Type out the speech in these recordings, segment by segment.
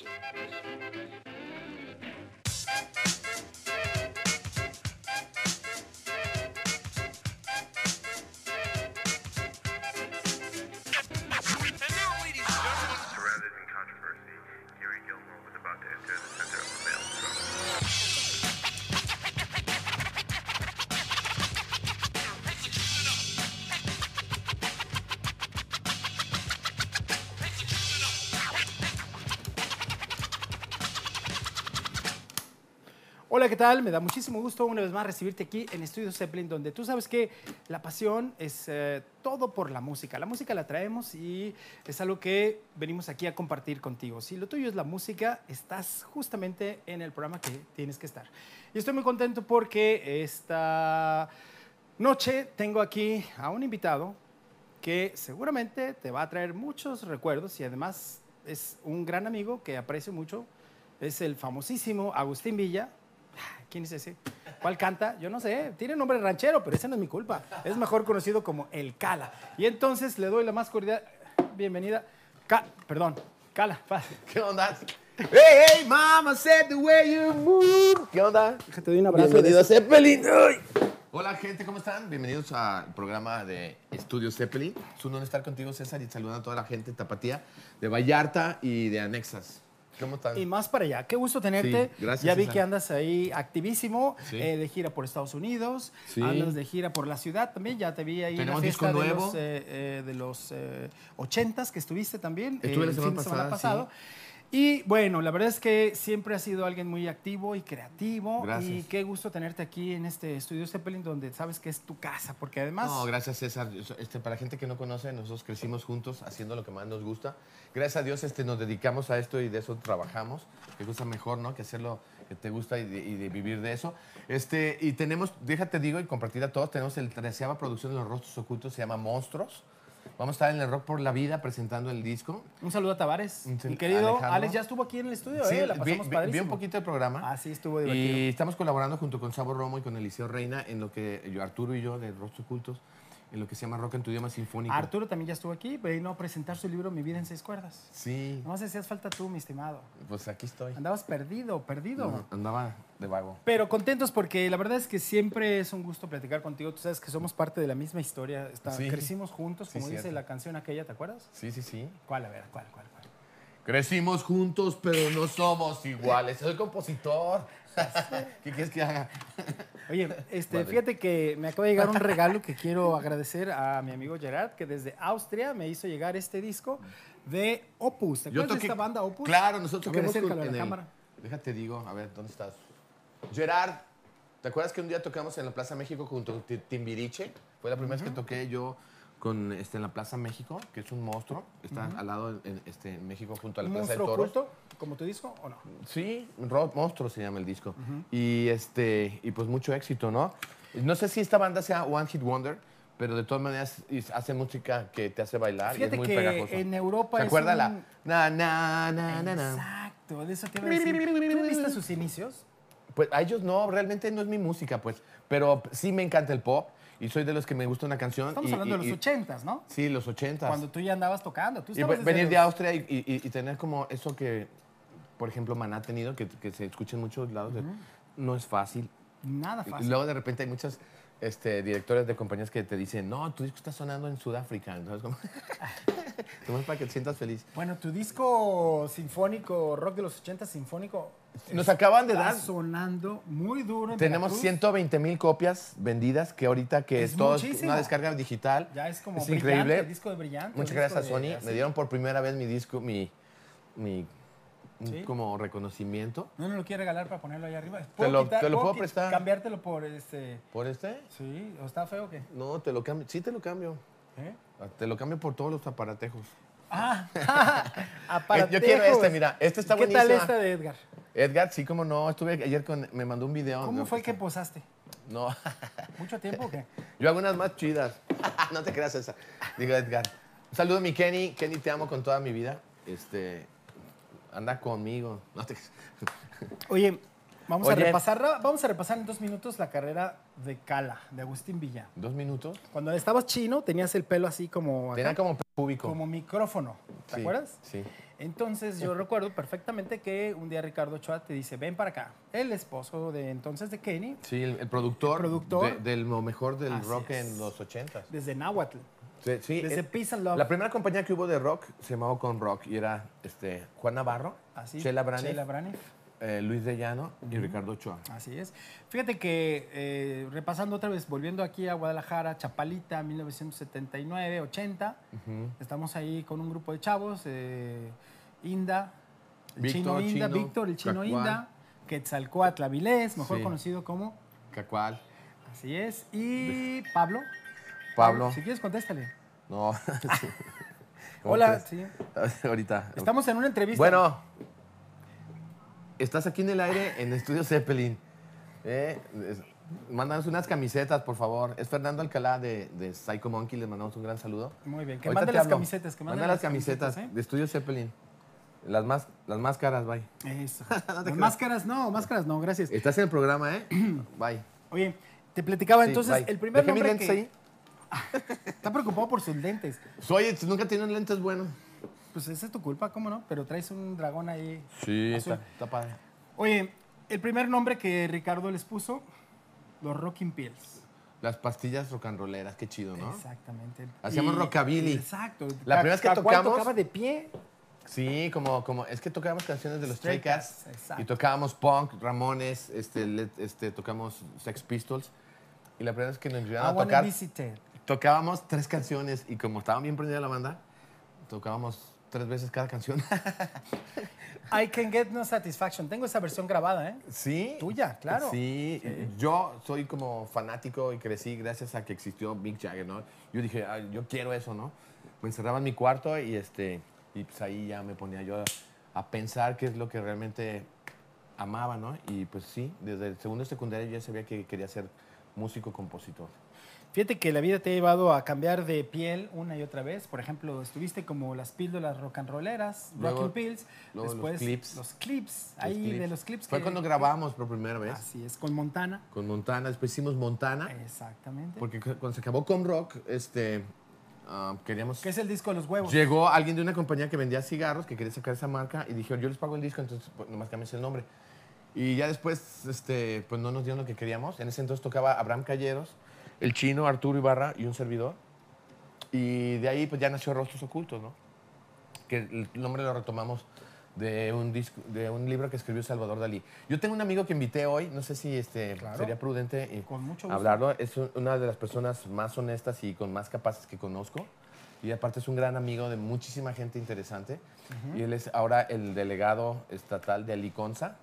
A maelstrom. Hola, ¿qué tal? Me da muchísimo gusto una vez más recibirte aquí en Estudio Zeppelin, donde tú sabes que la pasión es eh, todo por la música. La música la traemos y es algo que venimos aquí a compartir contigo. Si lo tuyo es la música, estás justamente en el programa que tienes que estar. Y estoy muy contento porque esta noche tengo aquí a un invitado que seguramente te va a traer muchos recuerdos y además es un gran amigo que aprecio mucho. Es el famosísimo Agustín Villa. ¿Quién es ese? ¿Cuál canta? Yo no sé. Tiene nombre ranchero, pero ese no es mi culpa. Es mejor conocido como El Cala. Y entonces le doy la más cordial bienvenida. Ca- perdón, Cala. ¿Qué onda? Hey, hey, mama said the way you move. ¿Qué onda? Te doy un abrazo. Bienvenido a Zeppelin. Ay. Hola, gente, ¿cómo están? Bienvenidos al programa de Estudio Zeppelin. Es un honor estar contigo, César, y saludando a toda la gente de Tapatía, de Vallarta y de Anexas. ¿Cómo están? Y más para allá. Qué gusto tenerte. Sí, gracias, Ya vi que andas ahí activísimo, Sí. eh, de gira por Estados Unidos, Sí. andas de gira por la ciudad también. Ya te vi ahí en la fiesta de los, eh, eh, de los eh, 80s que estuviste también. Estuve la el semana fin de semana pasada, pasado. Y bueno, la verdad es que siempre has sido alguien muy activo y creativo. Gracias. Y qué gusto tenerte aquí en este estudio Zeppelin, donde sabes que es tu casa, porque además. No, gracias César. Este, para gente que no conoce, nosotros crecimos juntos haciendo lo que más nos gusta. Gracias a Dios este, nos dedicamos a esto y de eso trabajamos. Qué cosa mejor, ¿no? Que hacer lo que te gusta y de, y de vivir de eso. Este, y tenemos, déjate digo y compartir a todos, tenemos el treceava producción de Los Rostros Ocultos, se llama Monstruos. Vamos a estar en el Rock por la Vida presentando el disco. Un saludo a Tavares. Mi querido Alejandro. Alex ya estuvo aquí en el estudio, ¿eh? La vi, pasamos vi- padrísimo. vi un poquito del programa. Ah, sí, estuvo divertido. Y estamos colaborando junto con Sabo Romo y con Eliseo Reina en lo que yo, Arturo y yo de Rostros Ocultos, en lo que se llama Rock en tu idioma sinfónico. Arturo también ya estuvo aquí, vino a presentar su libro Mi vida en seis cuerdas. Sí, No sé si hacías falta tú, mi estimado. pues aquí estoy. Andabas perdido, perdido. Andaba de vago. Pero contentos porque la verdad es que siempre es un gusto platicar contigo. Tú sabes que somos parte de la misma historia. Está- Sí. Crecimos juntos, Sí, como dice cierto. la canción aquella, ¿te acuerdas? Sí, sí, sí. ¿Cuál? A ver, ¿cuál, cuál, cuál? Crecimos juntos, pero no somos iguales. Soy compositor. ¿Qué quieres que haga? Oye, este, Vale. fíjate que me acaba de llegar un regalo que quiero agradecer a mi amigo Gerard, que desde Austria me hizo llegar este disco de Opus. ¿Te acuerdas de esta banda Opus? Claro, nosotros A acércalo con- a la en el- cámara. Déjate digo, a ver, ¿dónde estás? Gerard, ¿te acuerdas que un día tocamos en la Plaza México junto con Ti- Timbiriche? Fue la primera vez que toqué yo con, este, en la Plaza México, que es un monstruo. Está al lado en, este, en México junto a la ¿Un Plaza de Toros. oculto, como tu disco, o no? Sí, Rock Monstruo se llama el disco. Y este y pues mucho éxito, ¿no? No sé si esta banda sea One Hit Wonder, pero de todas maneras hace música que te hace bailar Fíjate y es muy que pegajoso. en Europa ¿Se es acuerda un- la na na na na na? Exacto, de eso te iba a decir. ¿Tú viste sus inicios? Pues a ellos no, realmente no es mi música, pues, pero sí me encanta el pop y soy de los que me gusta una canción. Estamos y- hablando y- de y- los ochentas, ¿no? Sí, los ochentas. Cuando tú ya andabas tocando. Tú Y venir de Austria y, y- y tener como eso que, por ejemplo, Maná ha tenido, que, que se escucha en muchos lados, de- no es fácil. Nada Y fácil. luego de repente hay muchos este, directores de compañías que te dicen, no, tu disco está sonando en Sudáfrica. Entonces, como, para que te sientas feliz. Bueno, tu disco sinfónico, rock de los 80 sinfónico. Nos acaban de está dar, sonando muy duro. en tenemos Veracruz. 120 mil copias vendidas, que ahorita que Es todo una descarga digital. Ya es como es brillante, increíble. el disco de brillante. Muchas gracias a de- Sony. Me dieron por primera vez mi disco, mi, ¿Sí? como reconocimiento. No me lo quiere regalar para ponerlo ahí arriba. Te lo- quitar- te lo puedo prestar. Cambiártelo por este. ¿Por este? Sí, ¿o está feo o qué? No, te lo cambio. Sí, te lo cambio. ¿Eh? Te lo cambio por todos los aparatejos. Ah, Eh, yo quiero este, mira, este está ¿Qué tal buenísima. esta de Edgar? Edgar, sí, como no. Estuve ayer con. Me mandó un video. ¿Cómo No, fue que posaste? No. ¿Mucho tiempo o qué? Yo hago unas más chidas. no te creas esa. Digo, Edgar. Un saludo a mi Kenny. Kenny, te amo con toda mi vida. Este. Anda conmigo. No te- Oye, vamos a repasar, vamos a repasar en dos minutos la carrera de Cala, de Agustín Villa. Dos minutos. Cuando estabas chino, tenías el pelo así como, Tenía como público. como micrófono. ¿Te Sí, acuerdas? Sí. Entonces yo recuerdo perfectamente que un día Ricardo Ochoa te dice, ven para acá. El esposo de entonces de Kenny, Sí, el, el productor, Productor. de- del lo mejor del rock es. en los ochentas. desde Nahuatl, Sí, sí, desde Peace and Love. La primera compañía que hubo de rock se llamaba Con Rock y era este, Juan Navarro, Así, Chela Braniff, Chela Braniff. eh, Luis de Llano y Ricardo Ochoa. Así es. Fíjate que eh, repasando otra vez, volviendo aquí a Guadalajara, Chapalita, 1979, 80, estamos ahí con un grupo de chavos, eh, Inda, el Víctor, chino Inda, Chino, Víctor, el chino Cacual. Inda, Quetzalcoatl Avilés, mejor Sí. conocido como, Cacual. así es, y Pablo. Pablo. Si quieres, contéstale. No. sí. ¿Cómo Hola, sí. Ahorita. Estamos en una entrevista. Bueno, estás aquí en el aire en Estudio Zeppelin. Eh, es- mándanos unas camisetas, por favor. Es Fernando Alcalá de, de Psycho Monkey. Les mandamos un gran saludo. Muy bien, que Ahorita mande te las camisetas, que las camisetas, camisetas, ¿eh? de Estudio Zeppelin. Las más, las más caras, bye. Eso. Las máscaras no, máscaras no, gracias. Estás en el programa, ¿eh? Bye. Oye, te platicaba Sí, entonces, bye. el primer Dejé nombre que... ahí. Está preocupado por sus lentes. Oye, nunca tienen lentes buenos. Pues esa es tu culpa, ¿cómo no? Pero traes un dragón ahí. Sí, azul. está, está padre. Oye, el primer nombre que Ricardo les puso, los Rocking Pills. Las pastillas rock and rolleras, qué chido, ¿no? Exactamente. Hacíamos rockabilly. Exacto. La primera vez que tocamos- tocaba de pie. Sí, como, como es que tocábamos canciones de los Stray Cats y tocábamos punk, Ramones, este, este, tocamos Sex Pistols y la primera vez que nos I llegaron a tocar visit it. Tocábamos tres canciones y como estaba bien prendida la banda tocábamos tres veces cada canción. I can get no satisfaction. Tengo esa versión grabada, ¿eh? sí. Tuya, claro. Sí, yo soy como fanático y crecí gracias a que existió Mick Jagger, ¿no? Yo dije, "Ay, yo quiero eso, ¿no? Me encerraba en mi cuarto y este y pues ahí ya me ponía yo a pensar qué es lo que realmente amaba, ¿no? Y pues sí, desde el segundo yo ya sabía que quería ser músico compositor. Fíjate que la vida te ha llevado a cambiar de piel una y otra vez. Por ejemplo, estuviste como las píldoras rock and rolleras, Luego- Rocking Pills. luego los después clips. Los clips. Los ahí clips. de los clips. Fue que- cuando grabamos por primera vez Así es, con Montana. con Montana, después hicimos Montana, Exactamente. porque cu- cuando se acabó con rock, este, ah, queríamos Que es el disco de los huevos. Llegó alguien de una compañía que vendía cigarros, que quería sacar esa marca, y dijeron, yo les pago el disco, entonces pues, nomás cambies el nombre. Y ya después, este, pues no nos dieron lo que queríamos. En ese entonces tocaba Abraham Calleros, el chino, Arturo Ibarra y un servidor. Y de ahí pues ya nació Rostros Ocultos, ¿no? Que el nombre lo retomamos de un, disco, de un libro que escribió Salvador Dalí. Yo tengo un amigo que invité hoy, no sé si este, Claro. sería prudente eh, Con mucho gusto. hablarlo. Es un- una de las personas más honestas y con más capaces que conozco. Y aparte es un gran amigo de muchísima gente interesante. Y él es ahora el delegado estatal de Aliconza.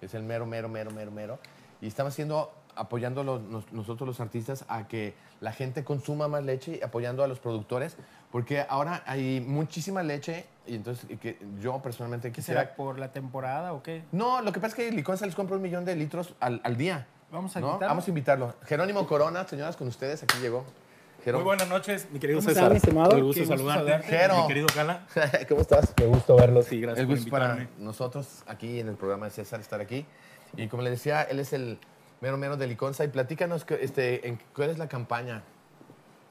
Es el mero, mero, mero, mero, mero. Y estamos haciendo, apoyando los- nos- nosotros los artistas a que la gente consuma más leche y apoyando a los productores. Porque ahora hay muchísima leche y entonces y que yo personalmente ¿Qué quisiera... será por la temporada o qué? No, lo que pasa es que Liconza les compra un millón de litros al, al día. Vamos a ¿no? invitarlo. Vamos a invitarlo. Jerónimo Corona, señoras, con ustedes, aquí llegó. Muy buenas noches, mi querido ¿Cómo César. mi estimado? El gusto saludarte. Jero. Mi querido Cala. ¿Cómo estás? Qué gusto verlos y gracias El por gusto para invitarme. nosotros aquí en el programa de César estar aquí. Y como le decía, él es el mero mero de Liconza. Y platícanos este, en, cuál es la campaña.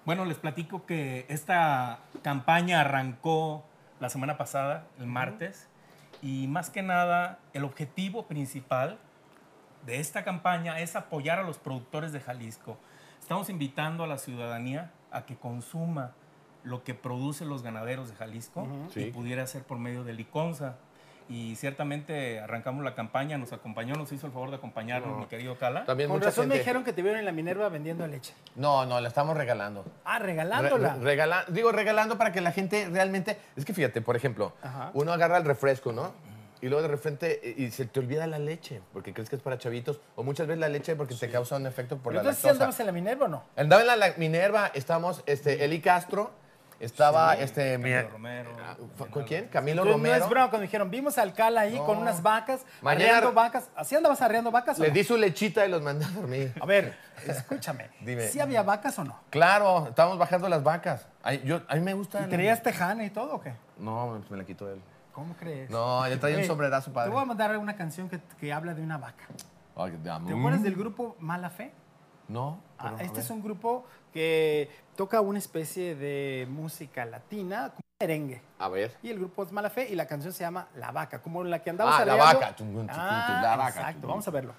Bueno, les platico que esta campaña arrancó la semana pasada, el martes, y más que nada el objetivo principal de esta campaña es apoyar a los productores de Jalisco. Estamos invitando a la ciudadanía a que consuma lo que producen los ganaderos de Jalisco Sí. y pudiera ser por medio de Liconza. Y ciertamente arrancamos la campaña, nos acompañó, nos hizo el favor de acompañarnos, No. mi querido Cala. También Con mucha razón me gente- dijeron que te vieron en la Minerva vendiendo leche. No, no, la estamos regalando. Ah, Re- regalándola. re- regala- digo, regalando para que la gente realmente... Es que fíjate, por ejemplo, Ajá. uno agarra el refresco, ¿no? Y luego de repente eh, y se te olvida la leche, porque crees que es para chavitos. O muchas veces la leche porque te causa un efecto por Pero la entonces sí lactosa. andabas en la Minerva o no? Andaba en la, la Minerva, estamos este, Eli Castro, estaba este... mi- Camilo Romero. ¿Fue- ¿Con quién? Camilo Entonces, Romero. No es broma cuando dijeron, vimos al Cala ahí No. con unas vacas, Mañana- arreando vacas. ¿Así andabas arreando vacas o Les no? di su lechita y los mandé a dormir. A ver, escúchame. Dime. ¿Sí había vacas o no? Claro, estábamos bajando las vacas. Ay, yo, a mí me gusta... ¿Y traías tejana y todo o qué? No, me la quitó él. ¿Cómo crees? No, le traía un sombrerazo Te padre. voy a mandar una canción que, que habla de una vaca. Ay, ¿Te acuerdas del grupo Mala Fe? No. Ah, este es un grupo que toca una especie de música latina, como merengue. A ver. Y el grupo es Mala Fe y la canción se llama La Vaca, como la que andamos ah, La Vaca. Ah, la Vaca. Exacto, vamos a verlo.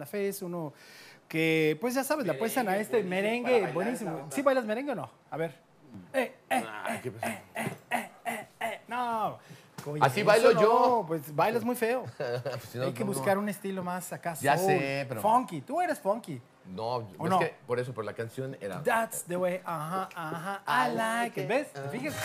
mala fe, es uno que, pues ya sabes, la apuestan a este merengue, buenísimo. ¿Sí bailas merengue o no? A ver. Eh, eh, no. Así bailo no, yo. Pues bailas muy feo. Pues Hay que buscar un estilo más acá. Ya sé, pero. Funky. Tú eres funky. No, es que por eso, por la canción era. That's the way. Ajá, ajá. I like it. ¿Ves? Fíjate.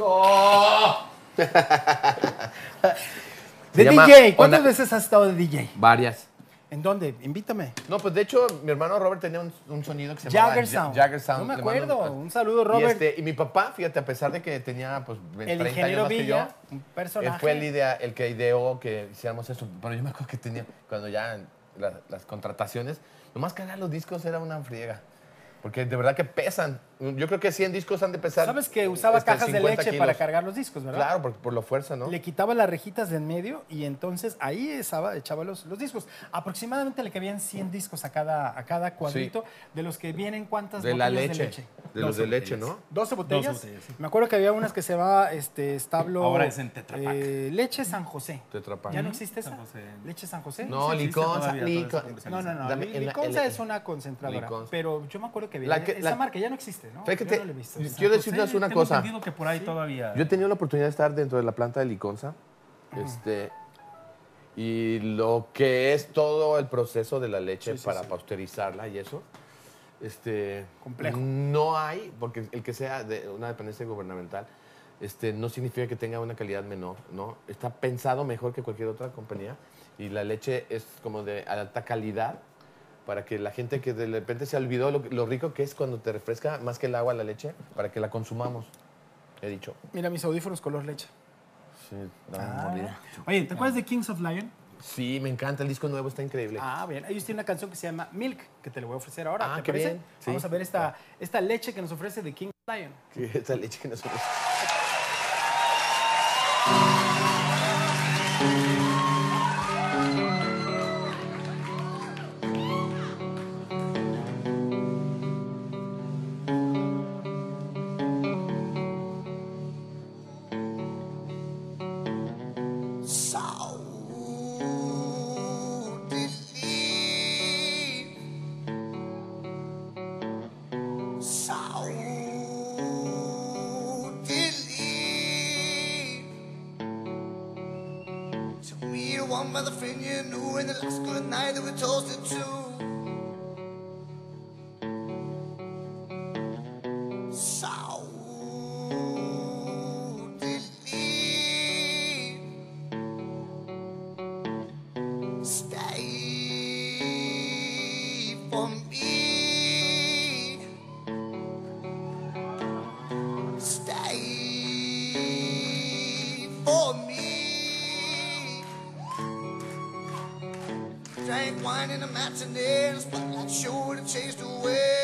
De DJ, ¿cuántas veces has estado de DJ? Varias. ¿En dónde? Invítame. No, pues de hecho, mi hermano Robert tenía un, un sonido que se llamaba Jagger Ja- Sound. Jagger Sound. No me acuerdo. Un saludo, Y, Robert. este, y mi papá, fíjate, a pesar de que tenía pues 30 el años más que yo, un personaje. él fue el, idea, el que ideó que hiciéramos eso. Pero yo me acuerdo que tenía, cuando ya la- las contrataciones, nomás cargar los discos era una friega. Porque de verdad que pesan. Yo creo que 100 discos han de pesar. Sabes que usaba este, cajas de 50 leche para cargar los discos, ¿verdad? Claro, por, por la fuerza, ¿no? Le quitaba las rejitas de en medio y entonces ahí echaba, echaba los, los discos. Aproximadamente le cabían 100 discos a cada, a cada cuadrito. De los que vienen, ¿cuántas De la botellas leche. de leche? De los de leche, ¿no? 12 botellas. botellas, sí. Me acuerdo que había unas que se llamaba este, establo. Ahora es en Tetra Pak. eh, leche San José. Tetra Pak. ¿Ya no existe esa? San José. ¿Leche San José? No, liconza. No, no, no. La- Liconza la- es una concentradora. Liconza. Pero yo me acuerdo que había. La que- esa la- marca ya no existe, ¿no? Fíjate, Yo no la he visto. yo- quiero decirles una tengo cosa. entendido que por ahí todavía... Yo he tenido la oportunidad de estar dentro de la planta de Liconza. Este, y lo que es todo el proceso de la leche Sí, sí, para sí. pasteurizarla y eso. Este, Complejo. No hay, porque el que sea de una dependencia gubernamental, este, no significa que tenga una calidad menor, ¿no? Está pensado mejor que cualquier otra compañía y la leche es como de alta calidad para que la gente que de repente se olvidó lo, lo rico que es cuando te refresca más que el agua la leche, para que la consumamos, he dicho. Mira mis audífonos color leche. Sí, da a morir. Oye, ¿te acuerdas de Kings of Lion? Sí, me encanta, el disco nuevo está increíble. Ah, bien. Ellos tienen una canción que se llama Milk, que te la voy a ofrecer ahora. Ah, ¿Te qué parece? bien. Sí. Vamos a ver esta, esta leche que nos ofrece de King of Lion. Que esa leche que nosotros... So for me. Stay for me. Drank wine in the matinees, but that sure would have chased away.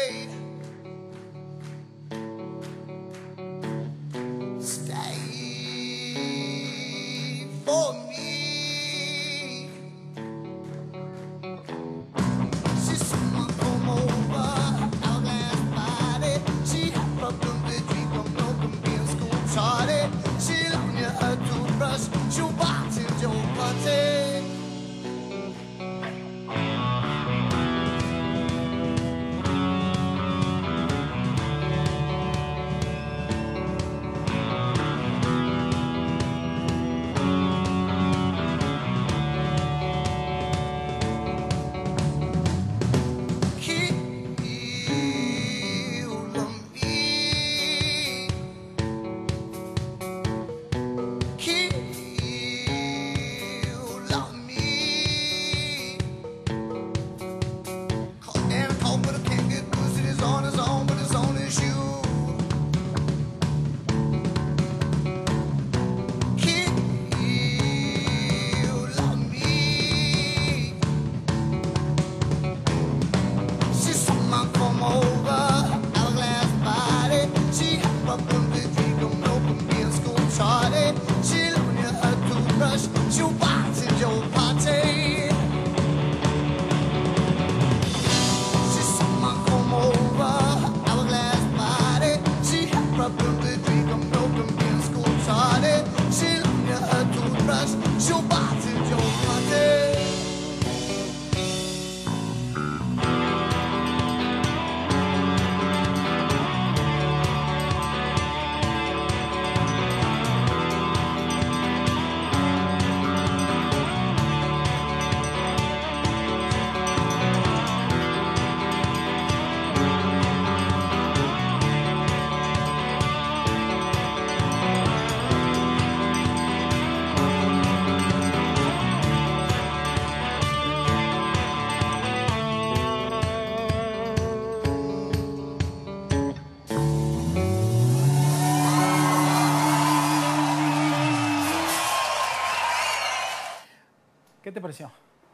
¿Qué te pareció?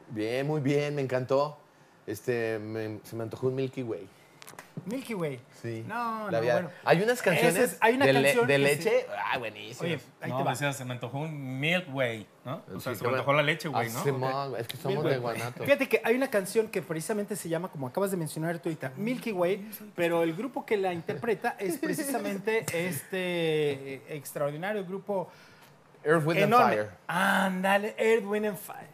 Bien, muy bien, me encantó. Este, me- se me antojó un Milky Way. Milky Way. Sí. No, La no, había- bueno. Hay unas canciones es- hay una de, le- canción de que leche. Ah, buenísimas. Oye, ahí no, te va. decía, se me antojó un Milk Way, ¿no? O sea, Sí, se me antojó la leche, güey, Ah, ¿no? Simón, es que somos de Guanato. Fíjate que hay una canción que precisamente se llama, como acabas de mencionar tú ahorita, Milky Way, pero el grupo que la interpreta es precisamente este eh, extraordinario grupo Earth, Wind and. Fire. Ándale, Earth, Wind and Fire.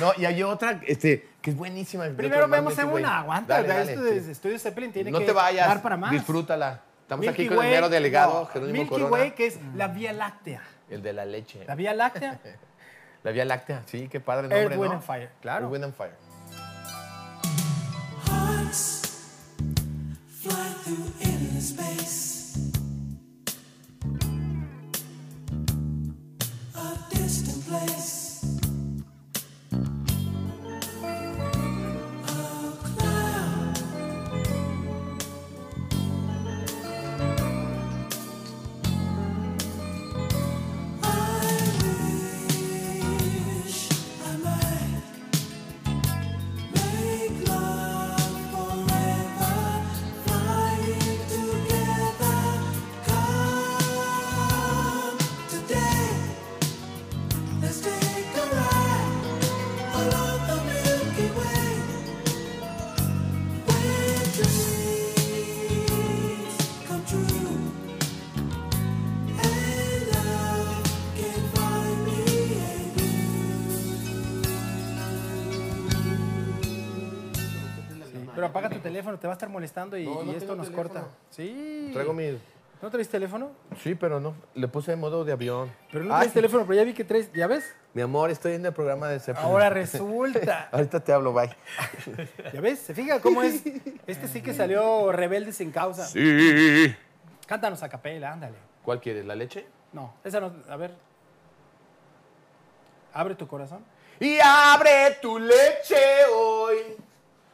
No, y hay otra este, que es buenísima. Primero vemos en una, aguanta, Dale, ¿verdad? dale, esto de sí. Estudio Zeppelin tiene No que te vayas, dar para más. disfrútala. Estamos Milky aquí con Way, el mero delegado, no, Jerónimo Milky Corona. Way, que es la Vía Láctea. El de la leche. La Vía Láctea, La Vía Láctea, sí, qué padre Earth, nombre, Wind ¿no? and Fire, claro. Earth, Wind and Fire. Hearts fly through teléfono, te va a estar molestando y, No, no y esto nos teléfono. corta. Sí. Traigo mi... ¿No traes teléfono? Sí, pero no. Le puse en modo de avión. Pero no Ay, traes teléfono, pero ya vi que traes, ¿ya ves? Mi amor, estoy en el programa de Zeppelin. Ahora resulta. Ahorita te hablo, bye. ¿Ya ves? ¿Se fija cómo es? Este sí que salió rebelde sin causa. Sí. Cántanos a capela, ándale. ¿Cuál quieres? ¿La leche? No, esa no. A ver. Abre tu corazón. Y abre tu leche hoy.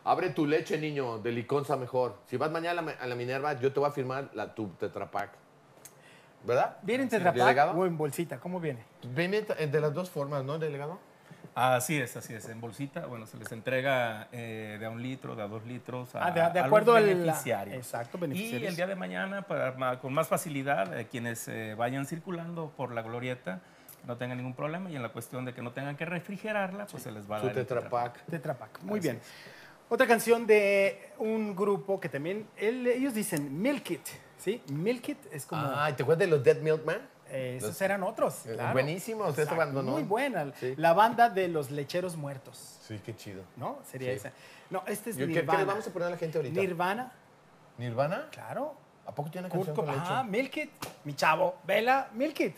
Abre tu leche, niño, de liconza mejor. Si vas mañana a la, a la Minerva, yo te voy a firmar la, tu Tetrapac. ¿Verdad? ¿Viene en ¿Delegado? o en bolsita? ¿Cómo viene? Viene de las dos formas, ¿no, delegado? Así es, así es. En bolsita, bueno, se les entrega eh, de a un litro, de a dos litros. A, Ah, de- de a los acuerdo al- beneficiarios. exacto, Y beneficiarios. el día de mañana, para, con más facilidad, eh, quienes eh, vayan circulando por la glorieta, no tengan ningún problema. Y en la cuestión de que no tengan que refrigerarla, pues se les va a Su dar. el Tetrapac. Tetrapack. Muy bien. Otra canción de un grupo que también, él- ellos dicen Milk It, ¿sí? Milk It es como, Ay, ¿te acuerdas de los Dead Milkman? eh, esos los- eran otros. eh, claro. buenísimos, esa ¿no? Muy buena. Sí. La banda de los lecheros muertos, Sí, qué chido. ¿no? Sería Sí. esa. No, este es Yo- ¿Qué, qué Nirvana. le vamos a poner a la gente ahorita? Nirvana, ¿Nirvana? claro. ¿A poco tiene una Kurt canción con Cobain. leche? Ah, Milk It, mi chavo. Vela, Milk It.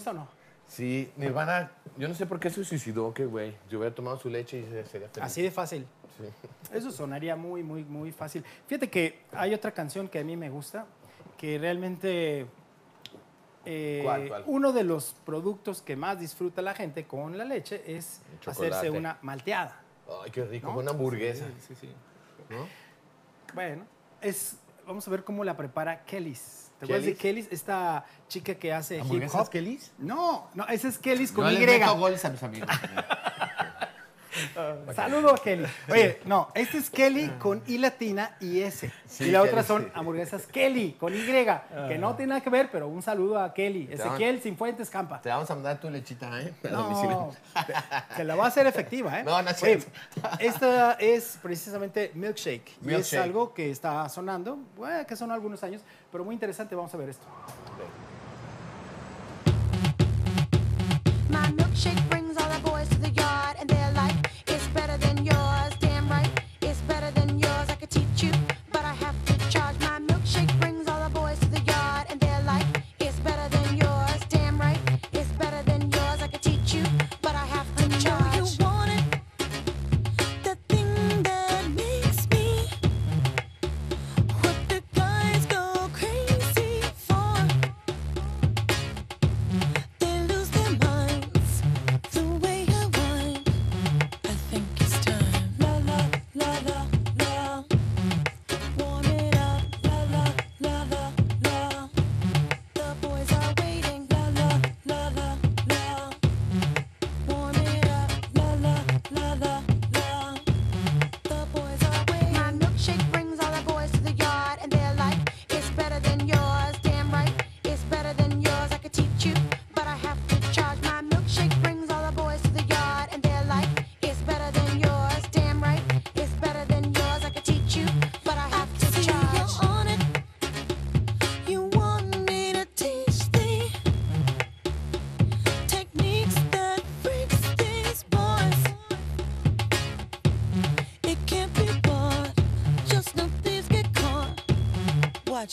Gusta o no? Sí, Nirvana, yo no sé por qué se suicidó, qué güey. Yo hubiera tomado su leche y se- sería feliz. Así de fácil. Sí. Eso sonaría muy, muy, muy fácil. Fíjate que hay otra canción que a mí me gusta, que realmente eh, ¿Cuál, cuál? uno de los productos que más disfruta la gente con la leche es hacerse una malteada. Ay, qué rico, ¿No? una hamburguesa. Sí, sí. ¿no? Bueno, es, vamos a ver cómo la prepara Kellys. ¿Te acuerdas de ¿Kellys? Esta chica que hace hip ¿Hamburguesas hop. Kellys? No, no, ese es Kellys con Yo Y. meto goles a mis amigos. Saludo a Kelly. Oye, no, este es Kelly con I latina y S. Sí, y la otra Kelly, son sí. hamburguesas Kelly con Y, que no tiene nada que ver, pero un saludo a Kelly. van- Ezequiel Sinfuentes Campa. Te vamos a mandar tu lechita, ¿eh? A. No, te- se la va a hacer efectiva, ¿eh? No, no es Oye, cierto. esta es precisamente Milkshake. Y es Milkshake. algo que está sonando, bueno, que sonó algunos años, pero muy interesante. Vamos a ver esto. My milkshake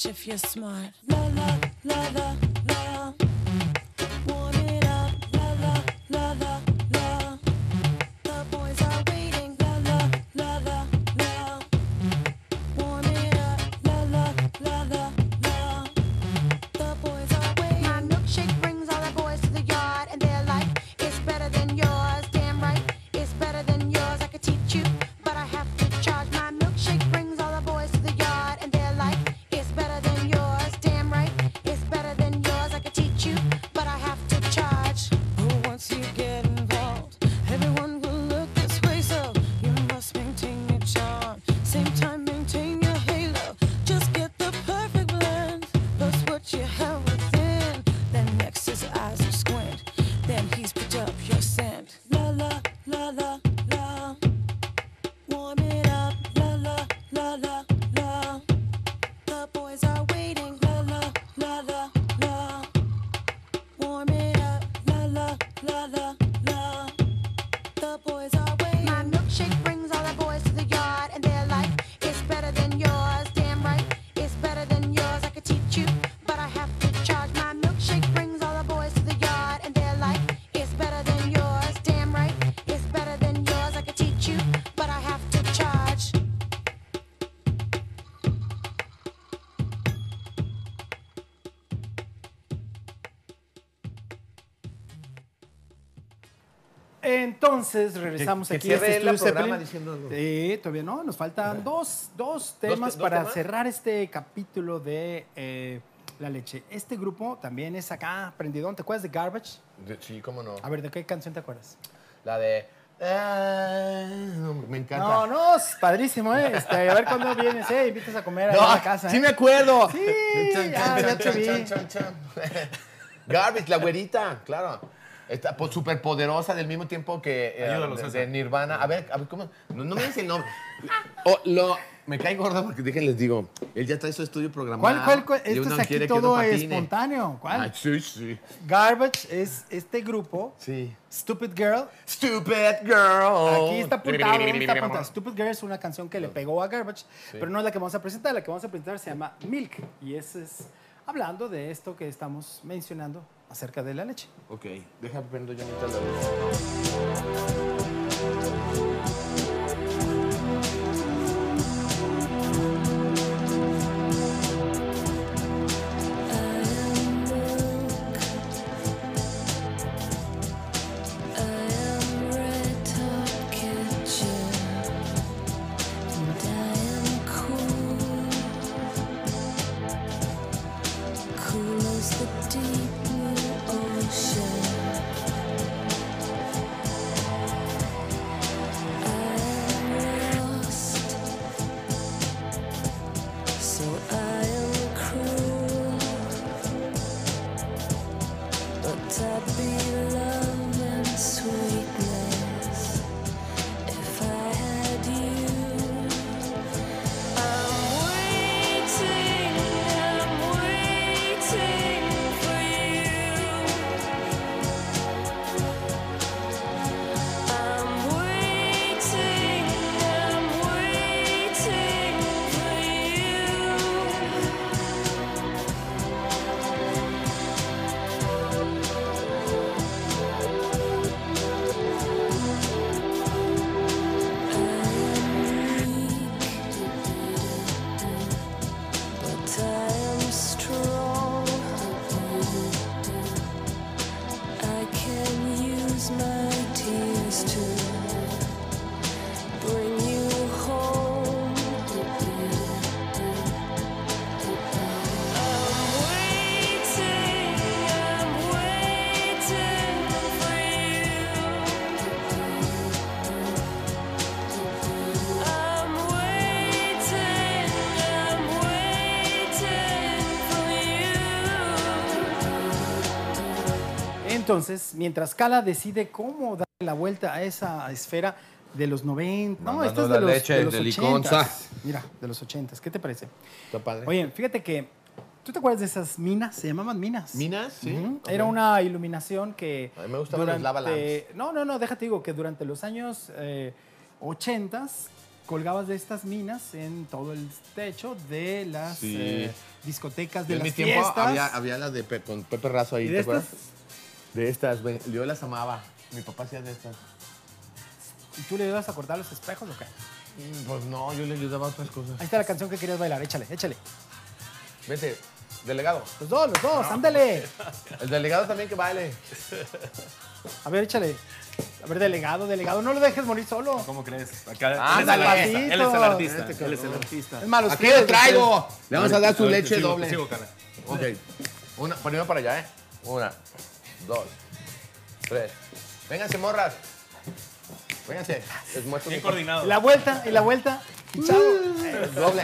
if you're smart. Entonces, regresamos Que- que aquí a este el programa algo. Sí, todavía no, nos faltan dos, dos temas dos para temas? cerrar este capítulo de eh, La Leche. Este grupo también es acá, prendidón. ¿Te acuerdas de Garbage? De- Sí, cómo no. A ver, ¿de qué canción te acuerdas? La de. Ah, me encanta. No, no, es padrísimo, ¿eh? Este, a ver cuándo vienes, ¿eh? Invitas a comer No, a la casa, sí ¿eh? me acuerdo. Sí, ya, ya te vi. Garbage, la güerita, claro. Está súper poderosa del mismo tiempo que eh, Ayúdalo, de, de Nirvana. A ver, a ver, ¿cómo? No, no me dice el nombre. Oh, lo, me cae gordo porque déjenles digo, él ya trae su estudio programado. ¿Cuál, cuál, cuál? Esto es aquí todo espontáneo. ¿Cuál? Ay, sí, sí. Garbage es este grupo, Sí. Stupid Girl. Stupid girl. Aquí está apuntado, ¿dónde está apuntado? Stupid Girl es una canción que le pegó a Garbage, pero no es la que vamos a presentar. La que vamos a presentar se llama Milk. Y ese es hablando de esto que estamos mencionando acerca de la leche. Ok, deja prendo yo mientras la luz. Entonces, mientras Cala decide cómo darle la vuelta a esa esfera de los 90, no, esta es de los, leche de los de 80. liconza. Mira, de los 80, ¿qué te parece? Está padre. Oye, fíjate que, ¿tú te acuerdas de esas minas? Se llamaban minas. ¿Minas? Sí. Era una iluminación que... A mí me gustaban las lava No, no, no, déjate digo que durante los años eh, 80 colgabas de estas minas en todo el techo de las Sí. eh, discotecas, de en las mi tiempo fiestas. había, había las de Pe- con Pepe Razo ahí, ¿Y ¿te de acuerdas? De estas, güey. Yo las amaba. Mi papá hacía de estas. ¿Y tú le ibas a cortar los espejos o qué? Mm, Pues no, yo le ayudaba a otras cosas. Ahí está la canción que querías bailar, échale, échale. Vete, delegado. Los dos, los dos, ándale. El delegado también que baile. A ver, échale. A ver, delegado, delegado, no lo dejes morir solo. ¿Cómo crees? Acá, Ah, él, es el ándale. artista, él es el artista. Este Él es el artista. Es malo. Aquí lo traigo. Le vamos a dar su Ahorita leche sigo- doble. sigo. Ok. Una, primero para allá, ¿eh? Una, dos, tres. Vénganse, morras. Vénganse. Les muestro Bien mi- coordinado. Y la vuelta, y la vuelta. Y chao. Doble.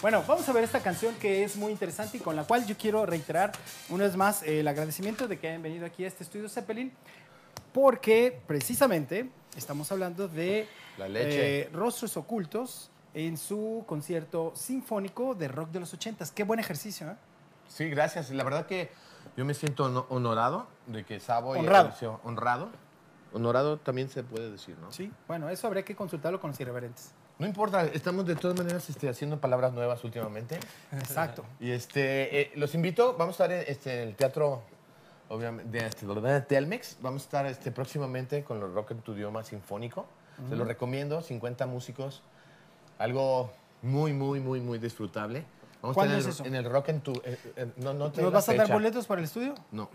Bueno, vamos a ver esta canción que es muy interesante y con la cual yo quiero reiterar una vez más eh, el agradecimiento de que hayan venido aquí a este estudio Zeppelin, porque precisamente estamos hablando de La leche. eh, Rostros Ocultos en su concierto sinfónico de rock de los ochentas. Qué buen ejercicio, ¿eh? Sí, gracias. La verdad que yo me siento hono- honorado de que Sabo y Honrado. Eliseo- honrado. Honorado también se puede decir, ¿no? Sí. Bueno, eso habría que consultarlo con los irreverentes. No importa, estamos de todas maneras este, haciendo palabras nuevas últimamente. Exacto. Y este, eh, los invito, vamos a estar en, este, en el teatro obviamente, de, este, de Telmex. Vamos a estar este, próximamente con los Rock en tu idioma sinfónico. Se lo recomiendo, 50 músicos. Algo muy, muy, muy, muy disfrutable. Vamos a ¿Cuándo estar en, es eso? en el Rock en tu... eh, eh, no, ¿Nos la vas a dar fecha. boletos para el estudio? No.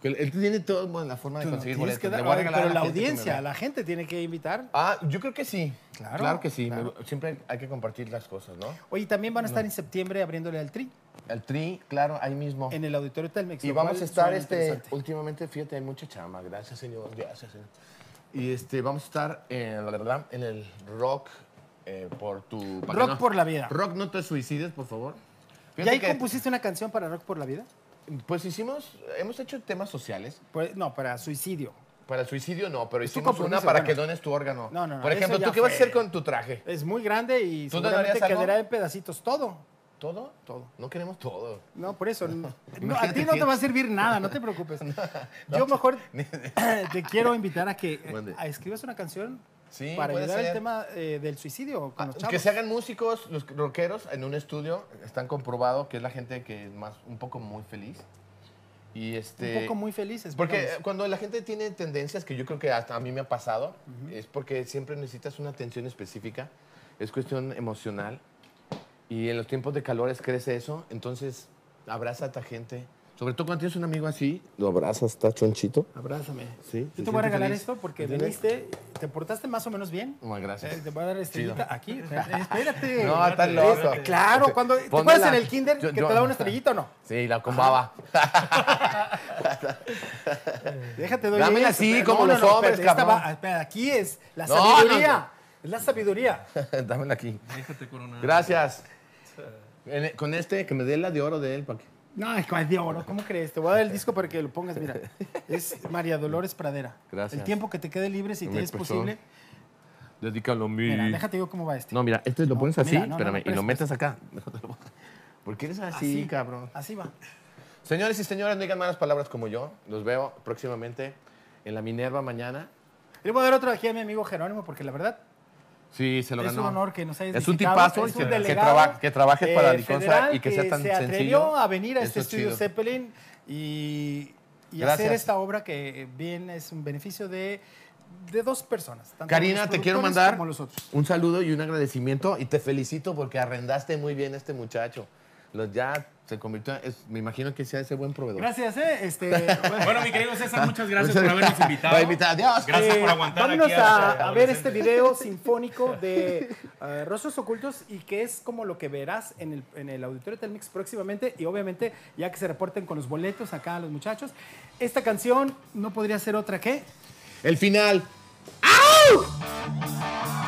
Que Él, tiene toda la forma de Tú no conseguir tienes boletos. que Le dar- voy a regalar pero a la gente que me audiencia, vea. la gente tiene que invitar. Ah, yo creo que sí. Claro, Claro, que sí. claro. Me- siempre hay que compartir las cosas, ¿no? Oye, también van a estar en septiembre abriéndole al Tri El tri, claro, ahí mismo. en el auditorio Telmex. Y lo vamos cual a estar, suena este, interesante. últimamente, fíjate, hay mucha chama. Gracias, señor. Gracias, señor. Y este, vamos a estar, la verdad, en el rock eh, por tu... para Rock que no- por la vida. Rock, no te suicides, por favor. ¿Y Fíjate ahí que, compusiste una canción para Rock por la Vida? Pues hicimos, hemos hecho temas sociales. Pues, no, para suicidio. Para suicidio no, pero tu hicimos una compromiso, para bueno. que dones tu órgano. No, no, no, Por eso ejemplo, ya ¿tú qué vas a fue. hacer con tu traje? Es muy grande y ¿Tú seguramente donarías algo? quedará en pedacitos todo. ¿Todo? Todo. No queremos todo. No, por eso. No, no, a ti no te va a servir nada, no te preocupes. Yo mejor te quiero invitar a que eh, Mande. a escribas una canción Sí, para puede ayudar al ser. tema eh, del suicidio con los Ah, chavos. Que se hagan músicos, los rockeros, en un estudio, están comprobado que es la gente que es más, un poco muy feliz. Y este, Un poco muy felices. Porque digamos. cuando la gente tiene tendencias, que yo creo que hasta a mí me ha pasado, es porque siempre necesitas una atención específica, es cuestión emocional. Y en los tiempos de calores crece eso, entonces abraza a esta gente. Sobre todo cuando tienes un amigo así, lo abrazas, está chonchito. Abrázame. Sí, Yo te voy a regalar feliz. esto porque viniste, te portaste más o menos bien. Muchas gracias. Eh, te voy a dar estrellita Chido. aquí. Espérate. No, estás loco. Claro, cuando ¿te acuerdas la- en el kinder yo- que yo- te daba una estrellita o no? Sí, la con baba. Déjate doy Dámela así, espera. como los hombres, espérate, esta cabrón. va- espera, aquí es la No, sabiduría. no, Es la sabiduría. Dámela aquí. Déjate coronar. Gracias. En- con este, que me dé la de oro de él, para que... No, es de oro. ¿Cómo crees? Te voy a dar el disco para que lo pongas. Mira, es María Dolores Pradera. Gracias. El tiempo que te quede libre, si te es posible. Dedícalo a mí. Mira, déjate yo cómo va este. No, mira, este lo No, pones así, mira, no, espérame, no, y lo metes acá. ¿Por qué eres así, cabrón? Así va. Señores y señoras, no digan malas palabras como yo. Los veo próximamente en la Minerva mañana. Le voy a dar otro aquí a mi amigo Jerónimo, porque la verdad Sí, se lo es ganó. un honor que nos hayas Es un tipazo Es que- un que delegado, traba- que trabaje para eh, Liconza federal y que sea tan se atrevió sencillo. a venir a Eso este es estudio chido. Zeppelin y, y hacer esta obra que bien es un beneficio de, de dos personas. tanto Karina, te quiero mandar un saludo y un agradecimiento y te felicito porque arrendaste muy bien a este muchacho. Los ya se convirtió, es- me imagino que sea ese buen proveedor. Gracias, ¿eh? Este, Bueno, mi querido César, muchas gracias por habernos invitado. A adiós. Gracias Eh, por aguantar Vámonos aquí a, a ver este video sinfónico de eh, Rostros Ocultos y que es como lo que verás en el, en el auditorio Telmix próximamente y obviamente ya que se reporten con los boletos acá los muchachos. Esta canción no podría ser otra que... El final. Te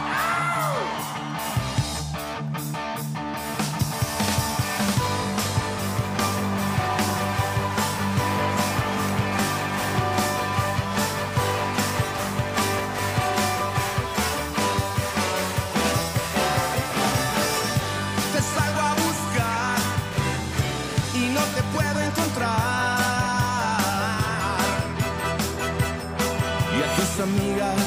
amigas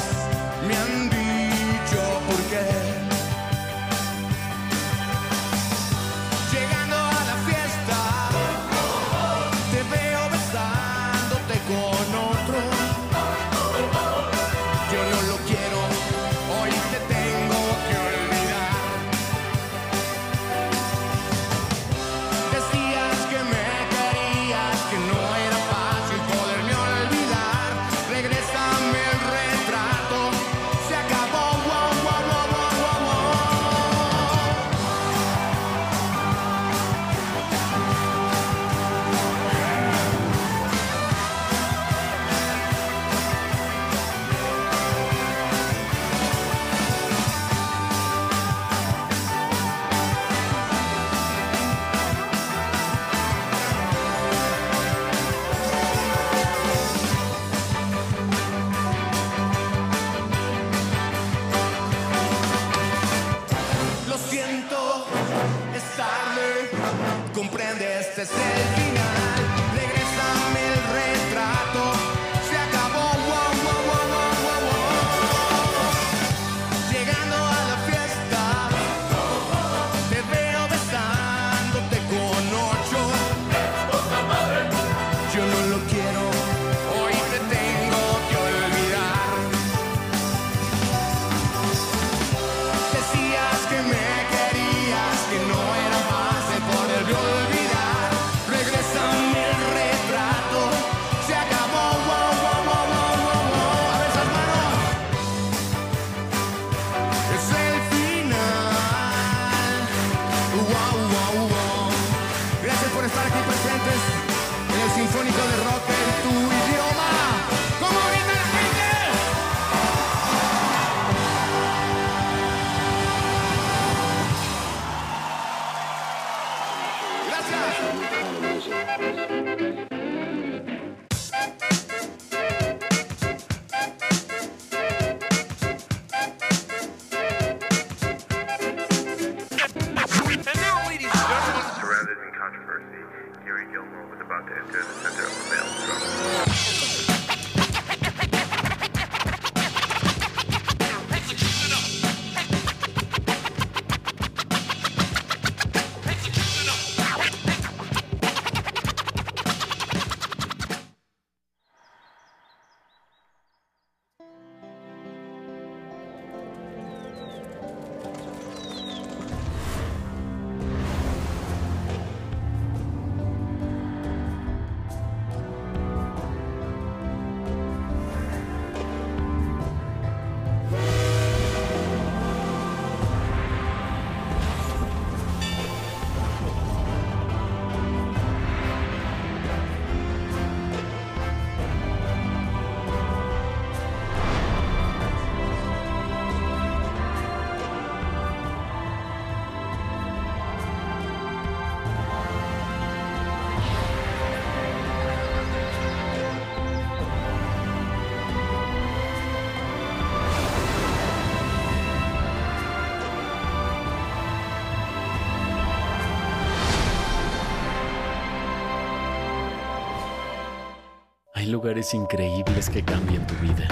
lugares increíbles que cambian tu vida.